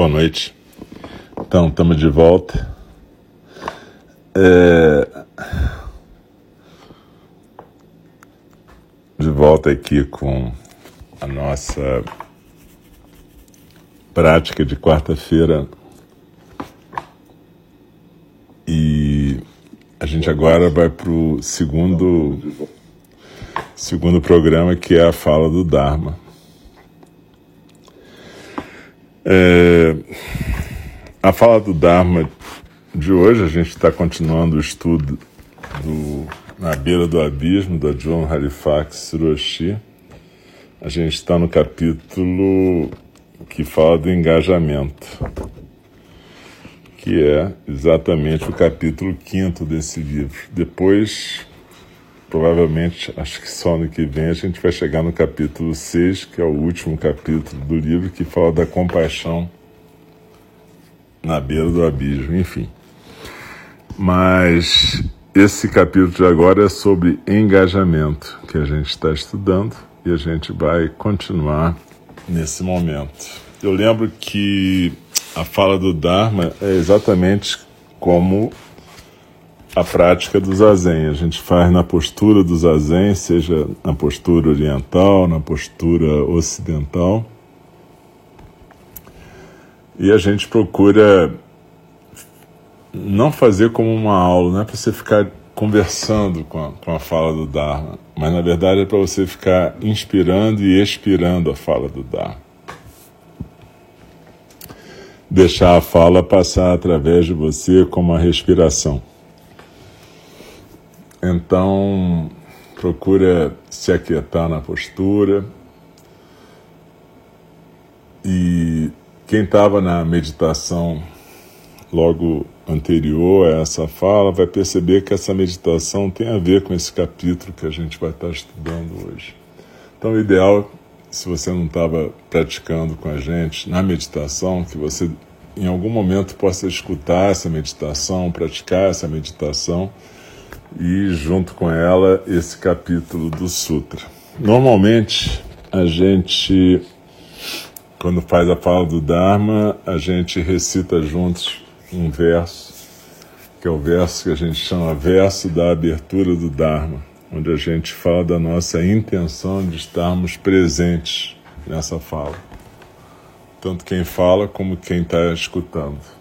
Boa noite. Então, estamos de volta. É... De volta aqui com a nossa prática de quarta-feira. E a gente agora vai para o segundo, segundo programa, que é a fala do Dharma. É, a fala do Dharma de hoje, a gente está continuando o estudo do Na Beira do Abismo, da John Halifax Hiroshi. A gente está no capítulo que fala do engajamento, que é exatamente o capítulo quinto desse livro. Depois, provavelmente, acho que só no que vem, a gente vai chegar no capítulo 6, que é o último capítulo do livro, que fala da compaixão na beira do abismo, enfim. Mas esse capítulo de agora é sobre engajamento, que a gente está estudando e a gente vai continuar nesse momento. Eu lembro que a fala do Dharma é exatamente como a prática do zazen. A gente faz na postura do zazen, seja na postura oriental, na postura ocidental. E a gente procura não fazer como uma aula, não é para você ficar conversando com a, com a fala do Dharma, mas na verdade é para você ficar inspirando e expirando a fala do Dharma. Deixar a fala passar através de você como a respiração. Então, procura se aquietar na postura. E quem estava na meditação logo anterior a essa fala, vai perceber que essa meditação tem a ver com esse capítulo que a gente vai estar estudando hoje. Então, o ideal, se você não estava praticando com a gente na meditação, que você em algum momento possa escutar essa meditação, praticar essa meditação e, junto com ela, esse capítulo do Sutra. Normalmente, a gente, quando faz a fala do Dharma, a gente recita juntos um verso, que é o verso que a gente chama verso da abertura do Dharma, onde a gente fala da nossa intenção de estarmos presentes nessa fala. Tanto quem fala como quem está escutando.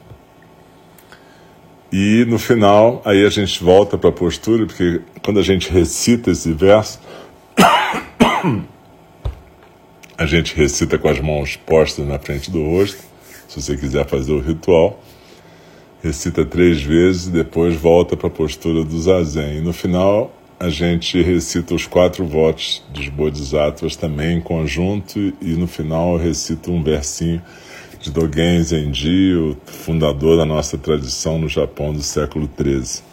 E no final, aí a gente volta para a postura, porque quando a gente recita esse verso, a gente recita com as mãos postas na frente do rosto, se você quiser fazer o ritual recita três vezes e depois volta para a postura do zazen. E no final a gente recita os quatro votos dos bodhisattvas também em conjunto e no final eu recito um versinho de Dogen Zenji, o fundador da nossa tradição no Japão do século XIII.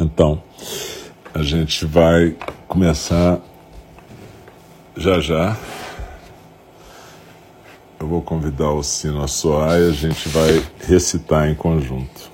Então, a gente vai começar já já eu vou convidar o sino a soar e a gente vai recitar em conjunto.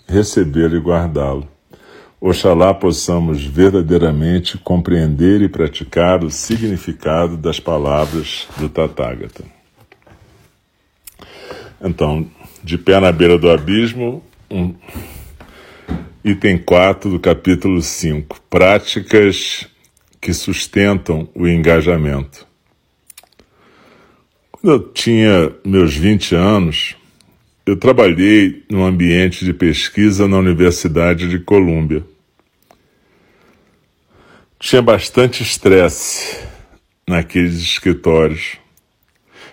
recebê-lo e guardá-lo. Oxalá possamos verdadeiramente compreender e praticar o significado das palavras do Tathagata. Então, de pé na beira do abismo, um, Item 4 do capítulo 5: Práticas que sustentam o engajamento. Quando eu tinha meus 20 anos, eu trabalhei no ambiente de pesquisa na Universidade de Colômbia. Tinha bastante estresse naqueles escritórios.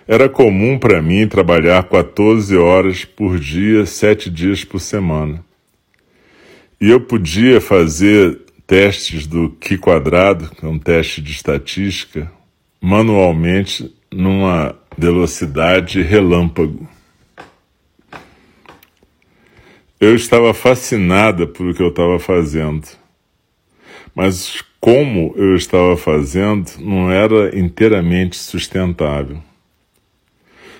Era comum para mim trabalhar 14 horas por dia, sete dias por semana. E eu podia fazer testes do Q quadrado, que é um teste de estatística, manualmente numa velocidade relâmpago. Eu estava fascinada por o que eu estava fazendo, mas como eu estava fazendo não era inteiramente sustentável.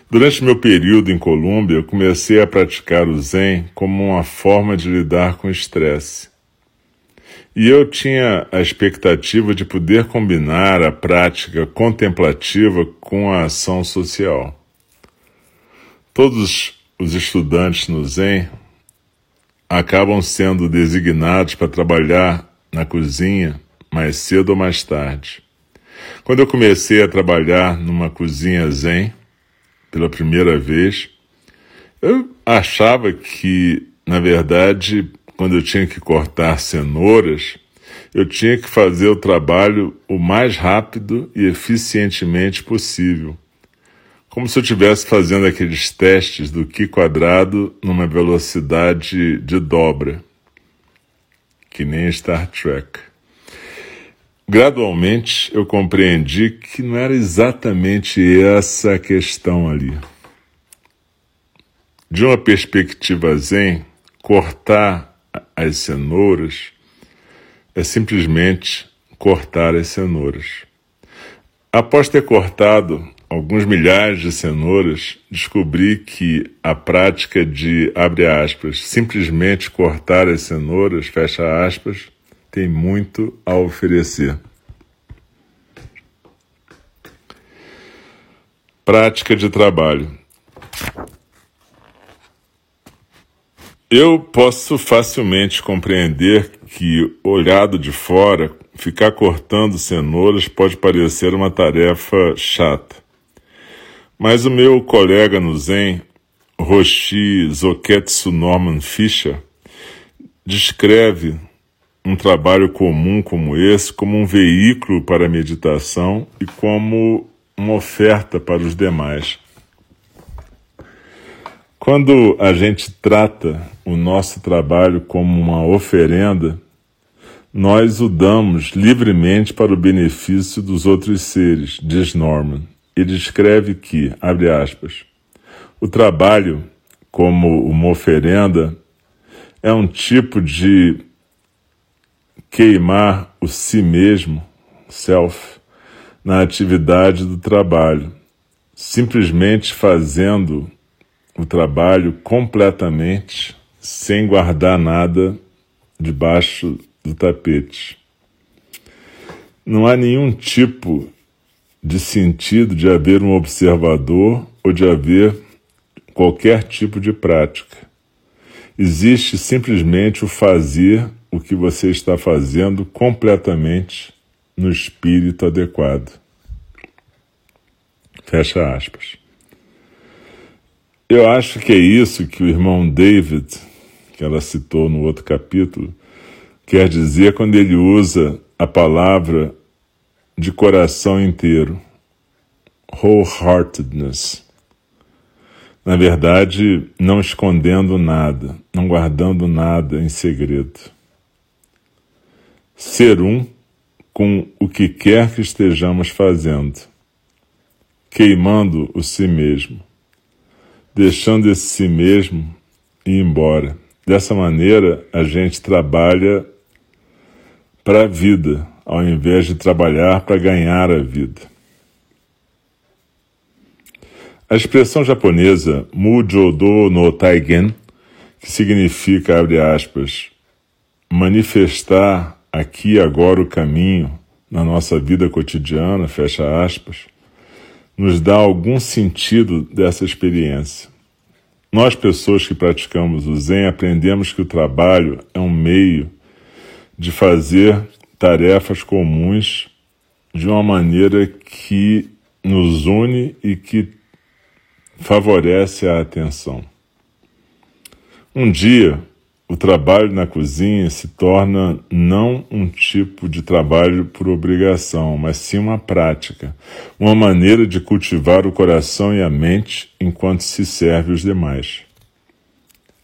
Durante meu período em Colômbia, eu comecei a praticar o Zen como uma forma de lidar com o estresse. E eu tinha a expectativa de poder combinar a prática contemplativa com a ação social. Todos os estudantes no Zen acabam sendo designados para trabalhar na cozinha mais cedo ou mais tarde. Quando eu comecei a trabalhar numa cozinha Zen, pela primeira vez, eu achava que, na verdade, quando eu tinha que cortar cenouras, eu tinha que fazer o trabalho o mais rápido e eficientemente possível. Como se eu estivesse fazendo aqueles testes do Q quadrado numa velocidade de dobra, que nem Star Trek. Gradualmente eu compreendi que não era exatamente essa a questão ali. De uma perspectiva zen, cortar as cenouras é simplesmente cortar as cenouras. Após ter cortado alguns milhares de cenouras, descobri que a prática de, abre aspas, simplesmente cortar as cenouras, fecha aspas, tem muito a oferecer. Prática de trabalho. Eu posso facilmente compreender que, olhado de fora, ficar cortando cenouras pode parecer uma tarefa chata. Mas o meu colega no Zen, Roshi Zoketsu Norman Fischer, descreve um trabalho comum como esse como um veículo para a meditação e como uma oferta para os demais. Quando a gente trata o nosso trabalho como uma oferenda, nós o damos livremente para o benefício dos outros seres, diz Norman. Ele escreve que, abre aspas, o trabalho, como uma oferenda, é um tipo de queimar o si mesmo, self, na atividade do trabalho, simplesmente fazendo o trabalho completamente sem guardar nada debaixo do tapete. Não há nenhum tipo de sentido de haver um observador ou de haver qualquer tipo de prática. Existe simplesmente o fazer o que você está fazendo completamente no espírito adequado. Fecha aspas. Eu acho que é isso que o irmão David, que ela citou no outro capítulo, quer dizer quando ele usa a palavra de coração inteiro, wholeheartedness. Na verdade, não escondendo nada, não guardando nada em segredo ser um com o que quer que estejamos fazendo, queimando o si mesmo, deixando esse si mesmo ir embora. Dessa maneira, a gente trabalha para a vida, ao invés de trabalhar para ganhar a vida. A expressão japonesa Mujodo no Taigen, que significa, abre aspas, manifestar aqui e agora o caminho na nossa vida cotidiana, fecha aspas, nos dá algum sentido dessa experiência. Nós, pessoas que praticamos o Zen, aprendemos que o trabalho é um meio de fazer tarefas comuns de uma maneira que nos une e que favorece a atenção. Um dia, o trabalho na cozinha se torna não um tipo de trabalho por obrigação, mas sim uma prática, uma maneira de cultivar o coração e a mente enquanto se serve os demais.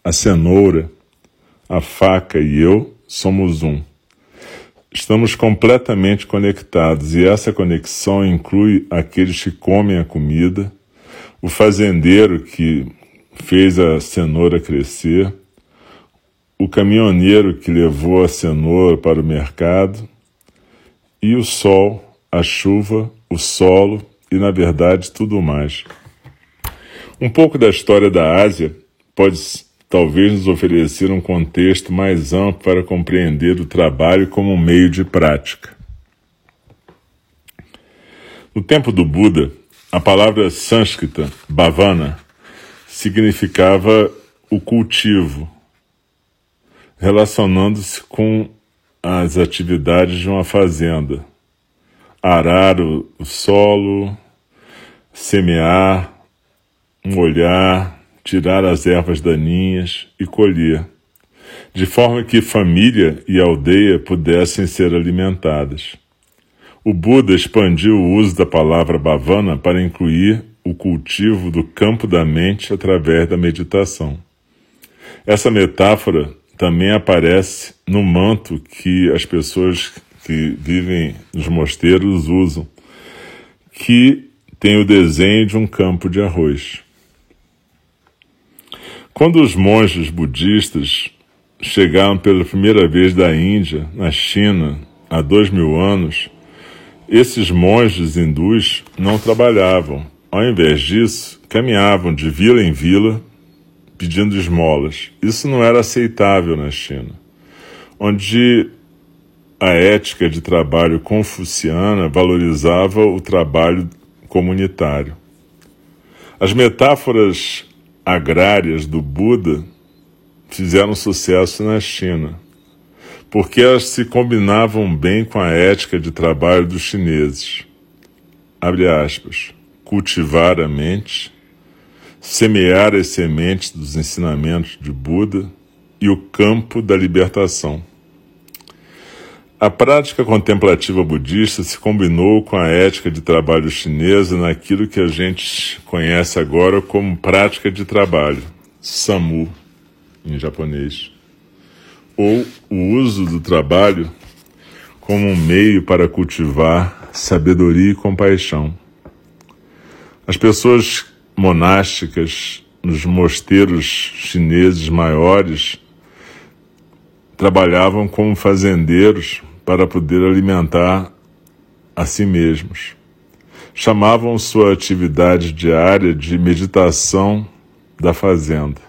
A cenoura, a faca e eu somos um. Estamos completamente conectados e essa conexão inclui aqueles que comem a comida, o fazendeiro que fez a cenoura crescer, o caminhoneiro que levou a cenoura para o mercado, e o sol, a chuva, o solo e, na verdade, tudo mais. Um pouco da história da Ásia pode talvez nos oferecer um contexto mais amplo para compreender o trabalho como um meio de prática. No tempo do Buda, a palavra sânscrita, bhavana, significava o cultivo, relacionando-se com as atividades de uma fazenda. Arar o, o solo, semear, molhar, tirar as ervas daninhas e colher, de forma que família e aldeia pudessem ser alimentadas. O Buda expandiu o uso da palavra bhavana para incluir o cultivo do campo da mente através da meditação. Essa metáfora também aparece no manto que as pessoas que vivem nos mosteiros usam, que tem o desenho de um campo de arroz. Quando os monges budistas chegaram pela primeira vez da Índia, na China, há dois mil anos, esses monges hindus não trabalhavam. Ao invés disso, caminhavam de vila em vila pedindo esmolas. Isso não era aceitável na China, onde a ética de trabalho confuciana valorizava o trabalho comunitário. As metáforas agrárias do Buda fizeram sucesso na China, porque elas se combinavam bem com a ética de trabalho dos chineses. Abre aspas. Cultivar a mente semear as sementes dos ensinamentos de Buda e o campo da libertação. A prática contemplativa budista se combinou com a ética de trabalho chinesa naquilo que a gente conhece agora como prática de trabalho, samu, em japonês, ou o uso do trabalho como um meio para cultivar sabedoria e compaixão. As pessoas monásticas nos mosteiros chineses maiores trabalhavam como fazendeiros para poder alimentar a si mesmos. Chamavam sua atividade diária de meditação da fazenda.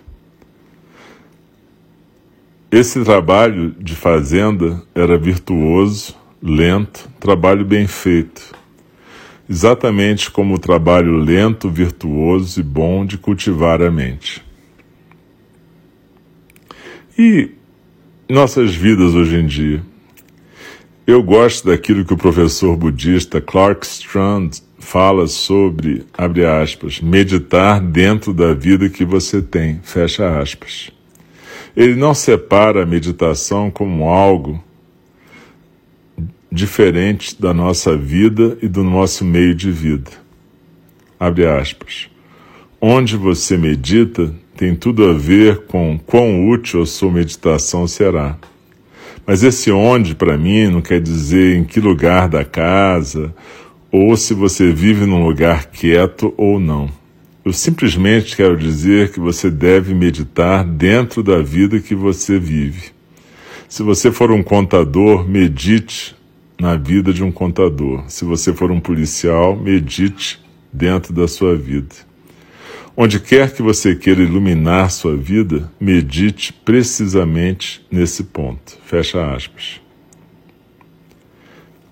Esse trabalho de fazenda era virtuoso, lento, trabalho bem feito exatamente como o trabalho lento, virtuoso e bom de cultivar a mente. E nossas vidas hoje em dia? Eu gosto daquilo que o professor budista Clark Strand fala sobre, abre aspas, meditar dentro da vida que você tem, fecha aspas. Ele não separa a meditação como algo diferente da nossa vida e do nosso meio de vida. Abre aspas. Onde você medita tem tudo a ver com quão útil a sua meditação será. Mas esse onde, para mim, não quer dizer em que lugar da casa, ou se você vive num lugar quieto ou não. Eu simplesmente quero dizer que você deve meditar dentro da vida que você vive. Se você for um contador, medite na vida de um contador. Se você for um policial, medite dentro da sua vida. Onde quer que você queira iluminar sua vida, medite precisamente nesse ponto. Fecha aspas.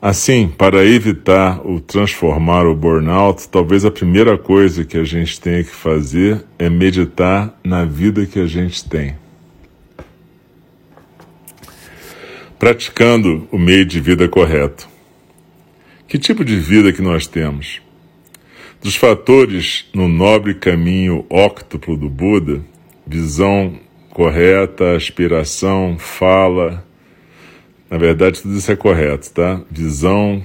Assim, para evitar ou transformar o burnout, talvez a primeira coisa que a gente tenha que fazer é meditar na vida que a gente tem. Praticando o meio de vida correto. Que tipo de vida que nós temos? Dos fatores no nobre caminho óctuplo do Buda, visão correta, aspiração, fala, na verdade, tudo isso é correto, tá? Visão,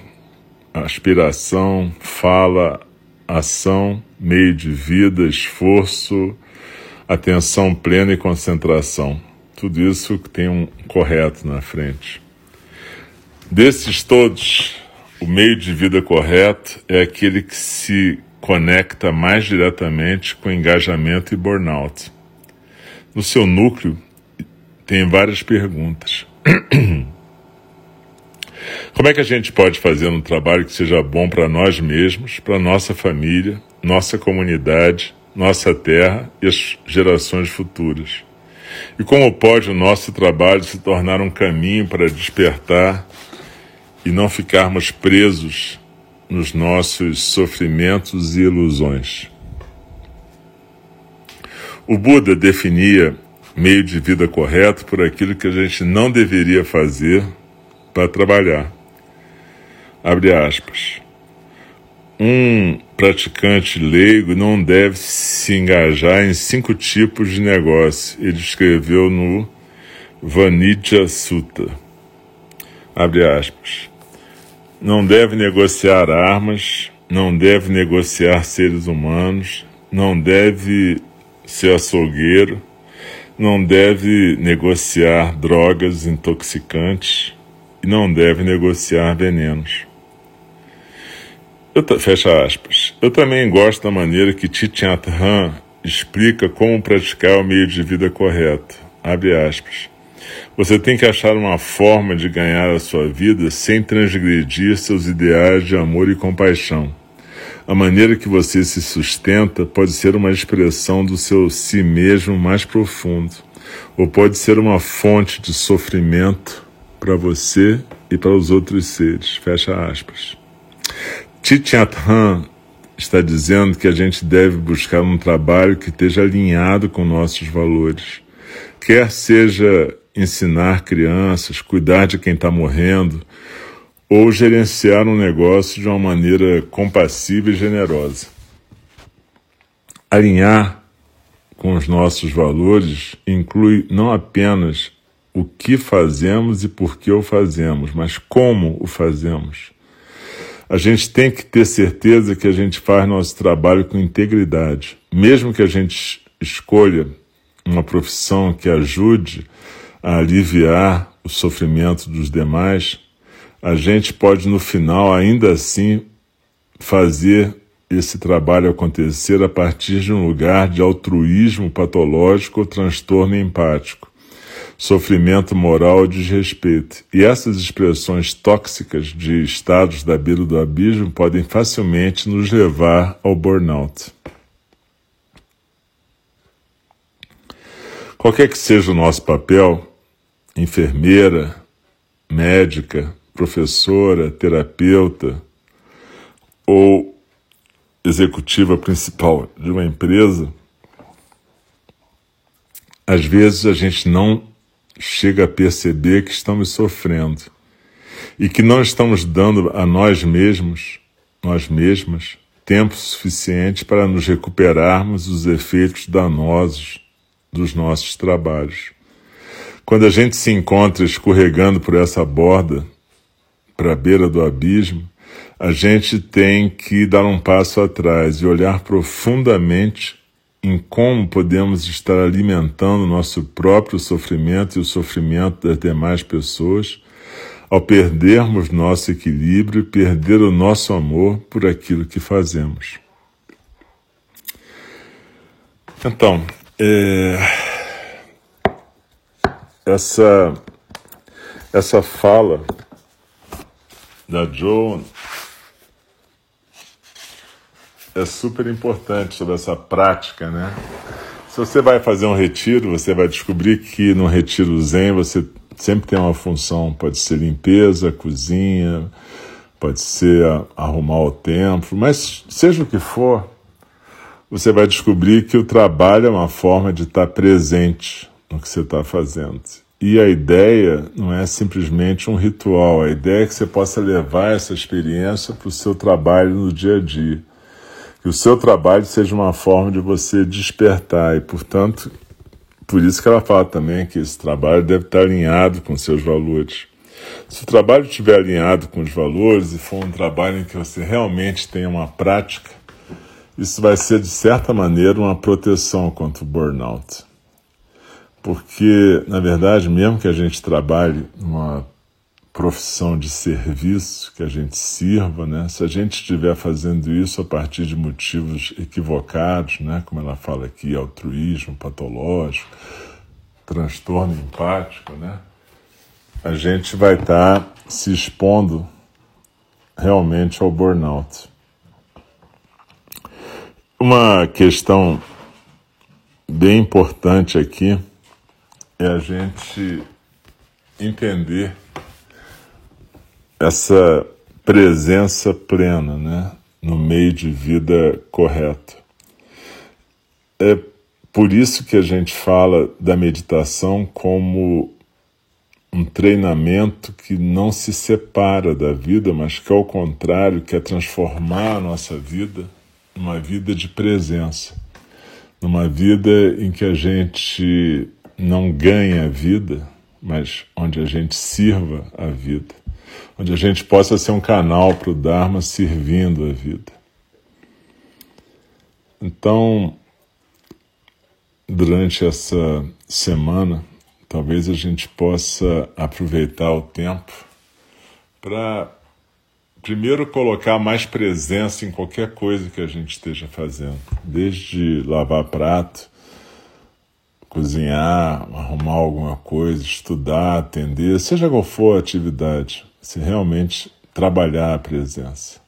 aspiração, fala, ação, meio de vida, esforço, atenção plena e concentração. Tudo isso tem um correto na frente. Desses todos, o meio de vida correto é aquele que se conecta mais diretamente com engajamento e burnout. No seu núcleo, tem várias perguntas. Como é que a gente pode fazer um trabalho que seja bom para nós mesmos, para nossa família, nossa comunidade, nossa terra e as gerações futuras? E como pode o nosso trabalho se tornar um caminho para despertar e não ficarmos presos nos nossos sofrimentos e ilusões? O Buda definia meio de vida correto por aquilo que a gente não deveria fazer para trabalhar. Abre aspas. Um praticante leigo não deve se engajar em cinco tipos de negócio. Ele escreveu no Vanidya Sutta. Abre aspas. Não deve negociar armas, não deve negociar seres humanos, não deve ser açougueiro, não deve negociar drogas intoxicantes, e não deve negociar venenos. Eu, fecha aspas. Eu também gosto da maneira que Thich Han explica como praticar o meio de vida correto. Abre aspas. Você tem que achar uma forma de ganhar a sua vida sem transgredir seus ideais de amor e compaixão. A maneira que você se sustenta pode ser uma expressão do seu si mesmo mais profundo, ou pode ser uma fonte de sofrimento para você e para os outros seres. Fecha aspas. Titiat Han está dizendo que a gente deve buscar um trabalho que esteja alinhado com nossos valores. Quer seja ensinar crianças, cuidar de quem está morrendo, ou gerenciar um negócio de uma maneira compassiva e generosa. Alinhar com os nossos valores inclui não apenas o que fazemos e por que o fazemos, mas como o fazemos. A gente tem que ter certeza que a gente faz nosso trabalho com integridade. Mesmo que a gente escolha uma profissão que ajude a aliviar o sofrimento dos demais, a gente pode no final ainda assim fazer esse trabalho acontecer a partir de um lugar de altruísmo patológico ou transtorno empático sofrimento moral e desrespeito. E essas expressões tóxicas de estados da beira do abismo podem facilmente nos levar ao burnout. Qualquer que seja o nosso papel, enfermeira, médica, professora, terapeuta ou executiva principal de uma empresa, às vezes a gente não chega a perceber que estamos sofrendo e que não estamos dando a nós mesmos, nós mesmas, tempo suficiente para nos recuperarmos dos efeitos danosos dos nossos trabalhos. Quando a gente se encontra escorregando por essa borda para a beira do abismo, a gente tem que dar um passo atrás e olhar profundamente em como podemos estar alimentando nosso próprio sofrimento e o sofrimento das demais pessoas ao perdermos nosso equilíbrio e perder o nosso amor por aquilo que fazemos. Então, é, essa, essa fala da Joan é super importante sobre essa prática, né? Se você vai fazer um retiro, você vai descobrir que no retiro zen você sempre tem uma função, pode ser limpeza, cozinha, pode ser arrumar o tempo, mas seja o que for, você vai descobrir que o trabalho é uma forma de estar presente no que você está fazendo. E a ideia não é simplesmente um ritual, a ideia é que você possa levar essa experiência para o seu trabalho no dia a dia. Que o seu trabalho seja uma forma de você despertar e, portanto, por isso que ela fala também que esse trabalho deve estar alinhado com seus valores. Se o trabalho estiver alinhado com os valores e for um trabalho em que você realmente tem uma prática, isso vai ser, de certa maneira, uma proteção contra o burnout. Porque, na verdade, mesmo que a gente trabalhe numa profissão de serviço, que a gente sirva, né? se a gente estiver fazendo isso a partir de motivos equivocados, né? como ela fala aqui, altruísmo patológico, transtorno empático, né? a gente vai estar tá se expondo realmente ao burnout. Uma questão bem importante aqui é a gente entender essa presença plena, né, no meio de vida correto. É por isso que a gente fala da meditação como um treinamento que não se separa da vida, mas que ao contrário quer transformar a nossa vida numa vida de presença, numa vida em que a gente não ganha a vida, mas onde a gente sirva a vida, onde a gente possa ser um canal para o Dharma servindo a vida. Então, durante essa semana, talvez a gente possa aproveitar o tempo para, primeiro, colocar mais presença em qualquer coisa que a gente esteja fazendo, desde lavar prato cozinhar, arrumar alguma coisa, estudar, atender, seja qual for a atividade, se realmente trabalhar a presença.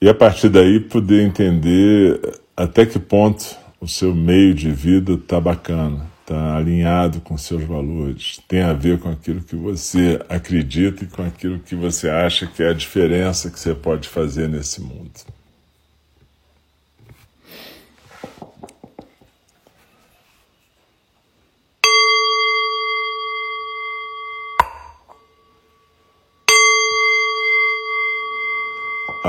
E a partir daí poder entender até que ponto o seu meio de vida está bacana, está alinhado com seus valores, tem a ver com aquilo que você acredita e com aquilo que você acha que é a diferença que você pode fazer nesse mundo.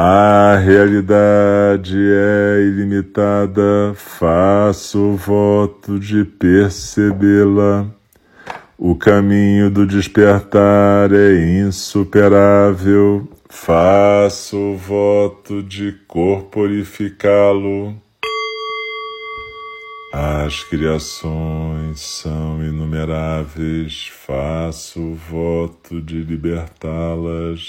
A realidade é ilimitada, faço voto de percebê-la. O caminho do despertar é insuperável, faço voto de corporificá-lo. As criações são inumeráveis, faço voto de libertá-las.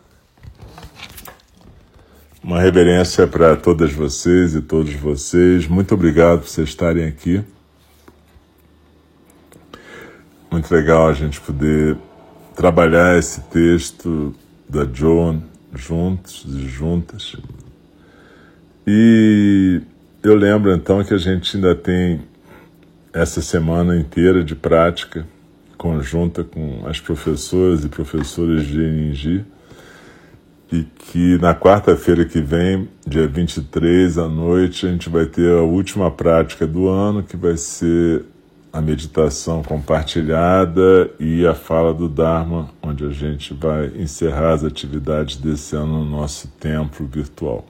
Uma reverência para todas vocês e todos vocês. Muito obrigado por vocês estarem aqui. Muito legal a gente poder trabalhar esse texto da Joan juntos e juntas. E eu lembro então que a gente ainda tem essa semana inteira de prática conjunta com as professoras e professores de Eningi e que na quarta-feira que vem, dia 23 à noite, a gente vai ter a última prática do ano, que vai ser a meditação compartilhada e a fala do Dharma, onde a gente vai encerrar as atividades desse ano no nosso templo virtual.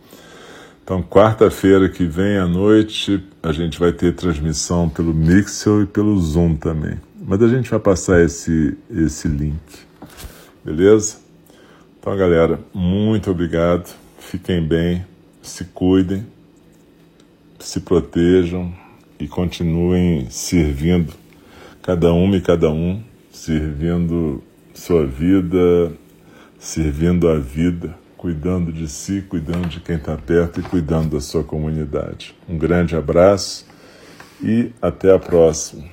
Então, quarta-feira que vem à noite, a gente vai ter transmissão pelo Mixel e pelo Zoom também. Mas a gente vai passar esse, esse link, beleza? Então, galera, muito obrigado. Fiquem bem, se cuidem, se protejam e continuem servindo cada uma e cada um, servindo sua vida, servindo a vida cuidando de si, cuidando de quem está perto e cuidando da sua comunidade. Um grande abraço e até a próxima.